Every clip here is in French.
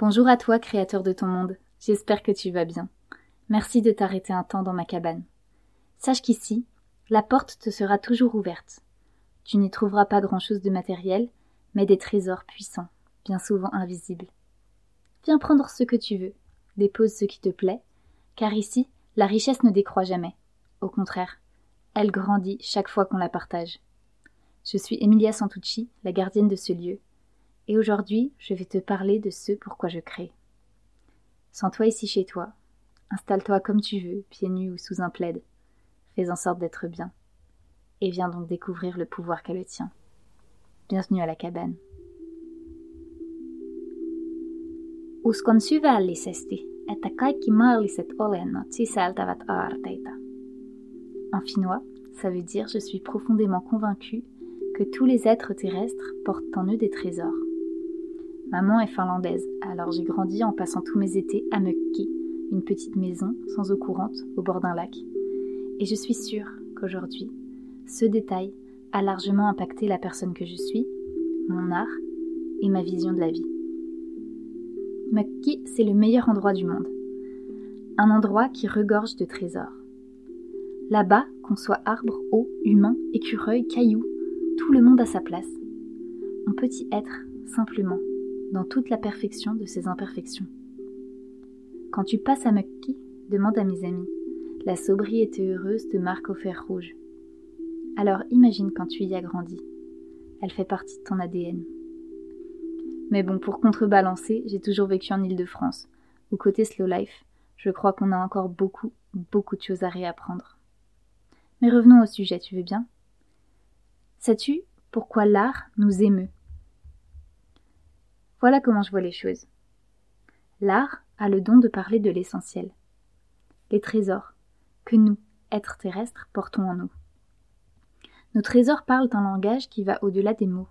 Bonjour à toi, créateur de ton monde. J'espère que tu vas bien. Merci de t'arrêter un temps dans ma cabane. Sache qu'ici, la porte te sera toujours ouverte. Tu n'y trouveras pas grand-chose de matériel, mais des trésors puissants, bien souvent invisibles. Viens prendre ce que tu veux, dépose ce qui te plaît, car ici, la richesse ne décroît jamais. Au contraire, elle grandit chaque fois qu'on la partage. Je suis Emilia Santucci, la gardienne de ce lieu, et aujourd'hui je vais te parler de ce pourquoi je crée. Sens-toi ici chez toi, installe-toi comme tu veux, pieds nus ou sous un plaid, fais en sorte d'être bien, et viens donc découvrir le pouvoir qu'a le tien. Bienvenue à la cabane. En finnois, ça veut dire je suis profondément convaincu que tous les êtres terrestres portent en eux des trésors. Maman est finlandaise, alors j'ai grandi en passant tous mes étés à Mökki, une petite maison sans eau courante au bord d'un lac. Et je suis sûre qu'aujourd'hui, ce détail a largement impacté la personne que je suis, mon art et ma vision de la vie. Mökki, c'est le meilleur endroit du monde. Un endroit qui regorge de trésors. Là-bas, qu'on soit arbre, eau, humain, écureuil, caillou, tout le monde a sa place. On peut y être, simplement, dans toute la perfection de ses imperfections. Quand tu passes à Mukki, demande à mes amis, la sobriété heureuse te marque au fer rouge. Alors imagine quand tu y as grandi. Elle fait partie de ton ADN. Mais bon, pour contrebalancer, j'ai toujours vécu en Île-de-France, où côté slow life, je crois qu'on a encore beaucoup, beaucoup de choses à réapprendre. Mais revenons au sujet, tu veux bien? Sais-tu pourquoi l'art nous émeut? Voilà comment je vois les choses. L'art a le don de parler de l'essentiel. Les trésors que nous, êtres terrestres, portons en nous. Nos trésors parlent un langage qui va au-delà des mots,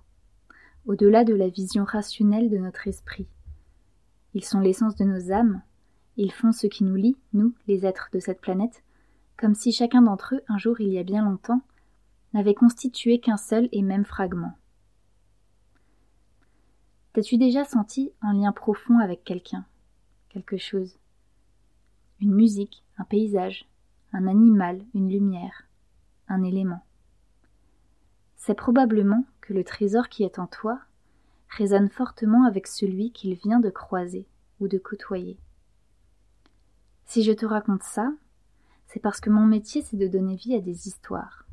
au-delà de la vision rationnelle de notre esprit. Ils sont l'essence de nos âmes, ils font ce qui nous lie, nous, les êtres de cette planète, comme si chacun d'entre eux, un jour il y a bien longtemps, n'avait constitué qu'un seul et même fragment. T'as-tu déjà senti un lien profond avec quelqu'un, quelque chose? Une musique, un paysage, un animal, une lumière, un élément? C'est probablement que le trésor qui est en toi résonne fortement avec celui qu'il vient de croiser ou de côtoyer. Si je te raconte ça, c'est parce que mon métier c'est de donner vie à des histoires.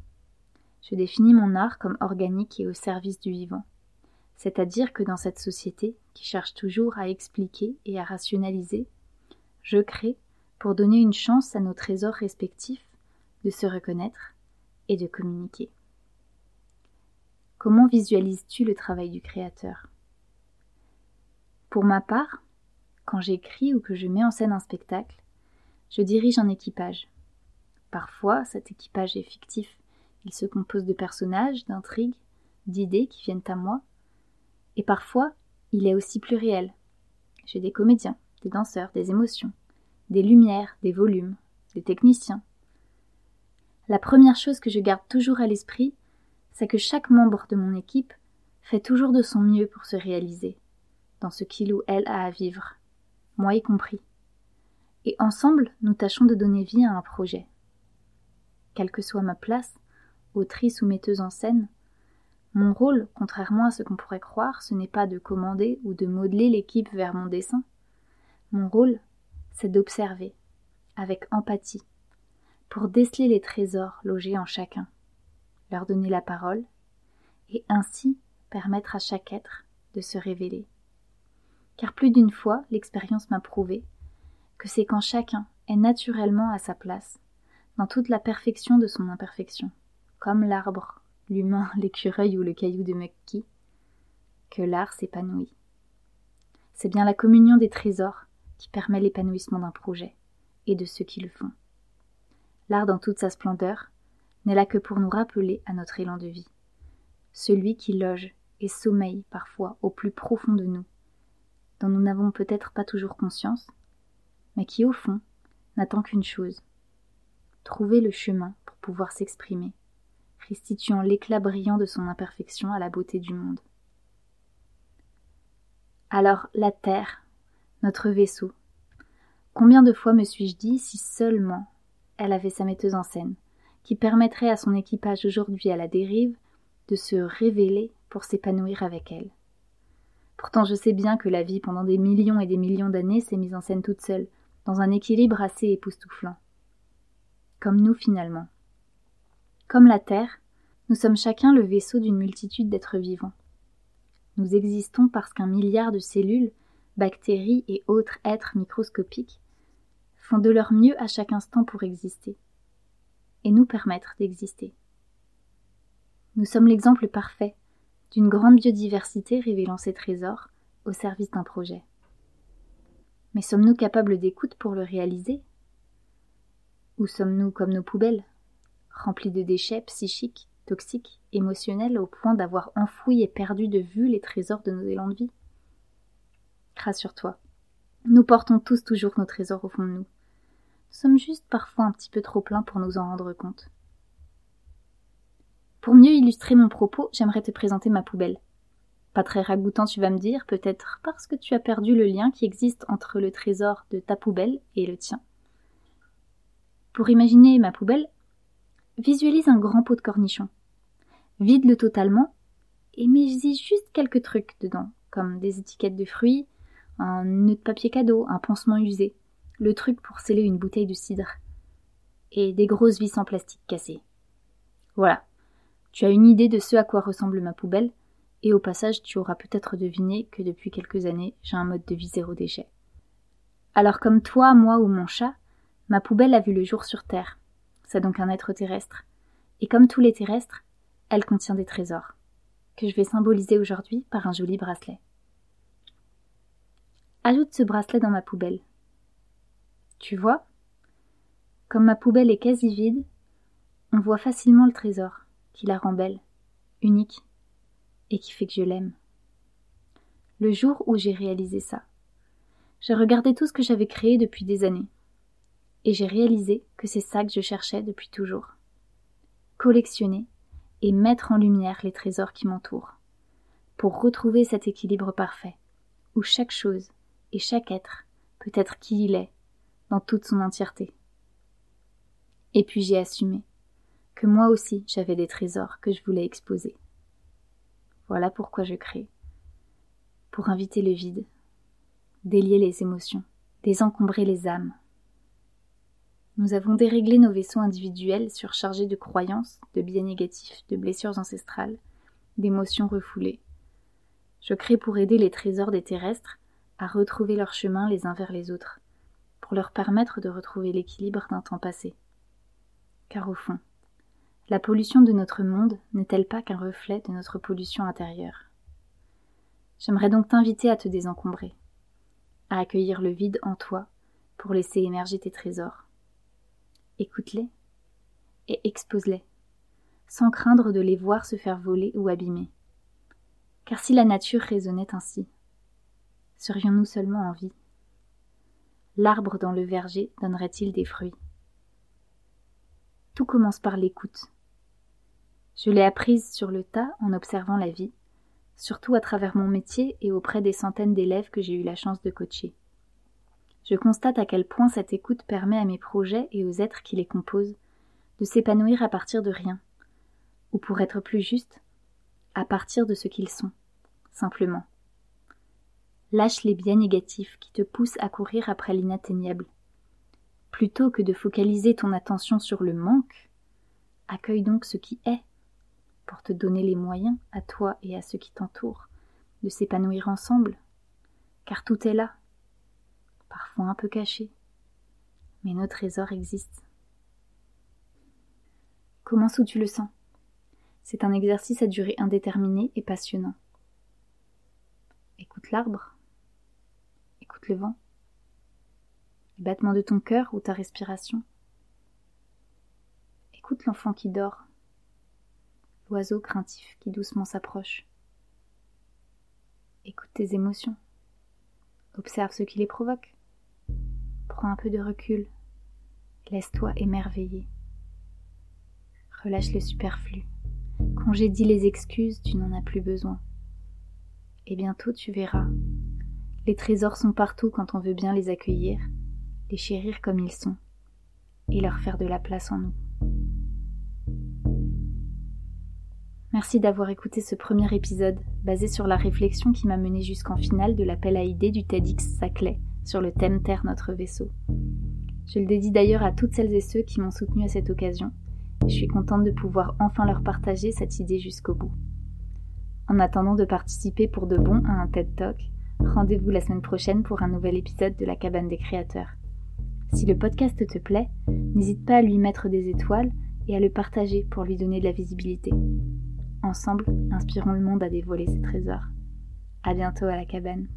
Je définis mon art comme organique et au service du vivant. C'est-à-dire que dans cette société, qui cherche toujours à expliquer et à rationaliser, je crée pour donner une chance à nos trésors respectifs de se reconnaître et de communiquer. Comment visualises-tu le travail du créateur? Pour ma part, quand j'écris ou que je mets en scène un spectacle, je dirige un équipage. Parfois, cet équipage est fictif, il se compose de personnages, d'intrigues, d'idées qui viennent à moi. Et parfois, il est aussi plus réel. J'ai des comédiens, des danseurs, des émotions, des lumières, des volumes, des techniciens. La première chose que je garde toujours à l'esprit, c'est que chaque membre de mon équipe fait toujours de son mieux pour se réaliser, dans ce qu'il ou elle a à vivre, moi y compris. Et ensemble, nous tâchons de donner vie à un projet. Quelle que soit ma place, autrice ou metteuse en scène, mon rôle, contrairement à ce qu'on pourrait croire, ce n'est pas de commander ou de modeler l'équipe vers mon dessin. Mon rôle, c'est d'observer, avec empathie, pour déceler les trésors logés en chacun, leur donner la parole, et ainsi permettre à chaque être de se révéler. Car plus d'une fois, l'expérience m'a prouvé que c'est quand chacun est naturellement à sa place, dans toute la perfection de son imperfection, comme l'arbre, l'humain, l'écureuil ou le caillou de Mekki, que l'art s'épanouit. C'est bien la communion des trésors qui permet l'épanouissement d'un projet et de ceux qui le font. L'art dans toute sa splendeur n'est là que pour nous rappeler à notre élan de vie, celui qui loge et sommeille parfois au plus profond de nous, dont nous n'avons peut-être pas toujours conscience, mais qui au fond n'attend qu'une chose, trouver le chemin pour pouvoir s'exprimer restituant l'éclat brillant de son imperfection à la beauté du monde. Alors la terre, notre vaisseau. Combien de fois me suis-je dit si seulement elle avait sa metteuse en scène, qui permettrait à son équipage aujourd'hui à la dérive de se révéler pour s'épanouir avec elle? Pourtant je sais bien que la vie pendant des millions et des millions d'années s'est mise en scène toute seule, dans un équilibre assez époustouflant. Comme nous finalement. Comme la Terre, nous sommes chacun le vaisseau d'une multitude d'êtres vivants. Nous existons parce qu'un milliard de cellules, bactéries et autres êtres microscopiques font de leur mieux à chaque instant pour exister et nous permettre d'exister. Nous sommes l'exemple parfait d'une grande biodiversité révélant ses trésors au service d'un projet. Mais sommes-nous capables d'écoute pour le réaliser? Ou sommes-nous comme nos poubelles, remplies de déchets psychiques, toxiques, émotionnels au point d'avoir enfoui et perdu de vue les trésors de nos élans de vie Rassure-toi, nous portons tous toujours nos trésors au fond de nous. Nous sommes juste parfois un petit peu trop pleins pour nous en rendre compte. Pour mieux illustrer mon propos, j'aimerais te présenter ma poubelle. Pas très ragoûtant, tu vas me dire, peut-être parce que tu as perdu le lien qui existe entre le trésor de ta poubelle et le tien. Pour imaginer ma poubelle, visualise un grand pot de cornichons. Vide-le totalement et mets-y juste quelques trucs dedans, comme des étiquettes de fruits, un nœud de papier cadeau, un pansement usé, le truc pour sceller une bouteille de cidre, et des grosses vis en plastique cassées. Voilà, tu as une idée de ce à quoi ressemble ma poubelle, et au passage tu auras peut-être deviné que depuis quelques années j'ai un mode de vie zéro déchet. Alors comme toi, moi ou mon chat, ma poubelle a vu le jour sur Terre. C'est donc un être terrestre. Et comme tous les terrestres, elle contient des trésors, que je vais symboliser aujourd'hui par un joli bracelet. Ajoute ce bracelet dans ma poubelle. Tu vois Comme ma poubelle est quasi vide, on voit facilement le trésor qui la rend belle, unique, et qui fait que je l'aime. Le jour où j'ai réalisé ça, j'ai regardé tout ce que j'avais créé depuis des années, et j'ai réalisé que c'est ça que je cherchais depuis toujours. Collectionner et mettre en lumière les trésors qui m'entourent, pour retrouver cet équilibre parfait, où chaque chose et chaque être peut être qui il est, dans toute son entièreté. Et puis j'ai assumé que moi aussi j'avais des trésors que je voulais exposer. Voilà pourquoi je crée. Pour inviter le vide, délier les émotions, désencombrer les âmes. Nous avons déréglé nos vaisseaux individuels surchargés de croyances, de biais négatifs, de blessures ancestrales, d'émotions refoulées. Je crée pour aider les trésors des terrestres à retrouver leur chemin les uns vers les autres, pour leur permettre de retrouver l'équilibre d'un temps passé. Car au fond, la pollution de notre monde n'est-elle pas qu'un reflet de notre pollution intérieure? J'aimerais donc t'inviter à te désencombrer, à accueillir le vide en toi pour laisser émerger tes trésors. Écoute-les et expose-les, sans craindre de les voir se faire voler ou abîmer. Car si la nature raisonnait ainsi, serions-nous seulement en vie? L'arbre dans le verger donnerait-il des fruits? Tout commence par l'écoute je l'ai apprise sur le tas en observant la vie, surtout à travers mon métier et auprès des centaines d'élèves que j'ai eu la chance de coacher. Je constate à quel point cette écoute permet à mes projets et aux êtres qui les composent de s'épanouir à partir de rien, ou pour être plus juste, à partir de ce qu'ils sont, simplement. Lâche les biais négatifs qui te poussent à courir après l'inatteignable. Plutôt que de focaliser ton attention sur le manque, accueille donc ce qui est pour te donner les moyens, à toi et à ceux qui t'entourent, de s'épanouir ensemble, car tout est là, parfois un peu caché, mais nos trésors existent. Comment tu le sens C'est un exercice à durée indéterminée et passionnant. Écoute l'arbre, écoute le vent, les battements de ton cœur ou ta respiration. Écoute l'enfant qui dort l'oiseau craintif qui doucement s'approche. Écoute tes émotions. Observe ce qui les provoque. Prends un peu de recul. Laisse-toi émerveiller. Relâche le superflu. Congédie les excuses, tu n'en as plus besoin. Et bientôt tu verras. Les trésors sont partout quand on veut bien les accueillir, les chérir comme ils sont, et leur faire de la place en nous. Merci d'avoir écouté ce premier épisode basé sur la réflexion qui m'a mené jusqu'en finale de l'appel à idées du TEDx Saclay sur le thème Terre notre vaisseau. Je le dédie d'ailleurs à toutes celles et ceux qui m'ont soutenu à cette occasion. Je suis contente de pouvoir enfin leur partager cette idée jusqu'au bout. En attendant de participer pour de bon à un TED Talk, rendez-vous la semaine prochaine pour un nouvel épisode de la cabane des créateurs. Si le podcast te plaît, n'hésite pas à lui mettre des étoiles et à le partager pour lui donner de la visibilité. Ensemble, inspirons le monde à dévoiler ses trésors. À bientôt à la cabane.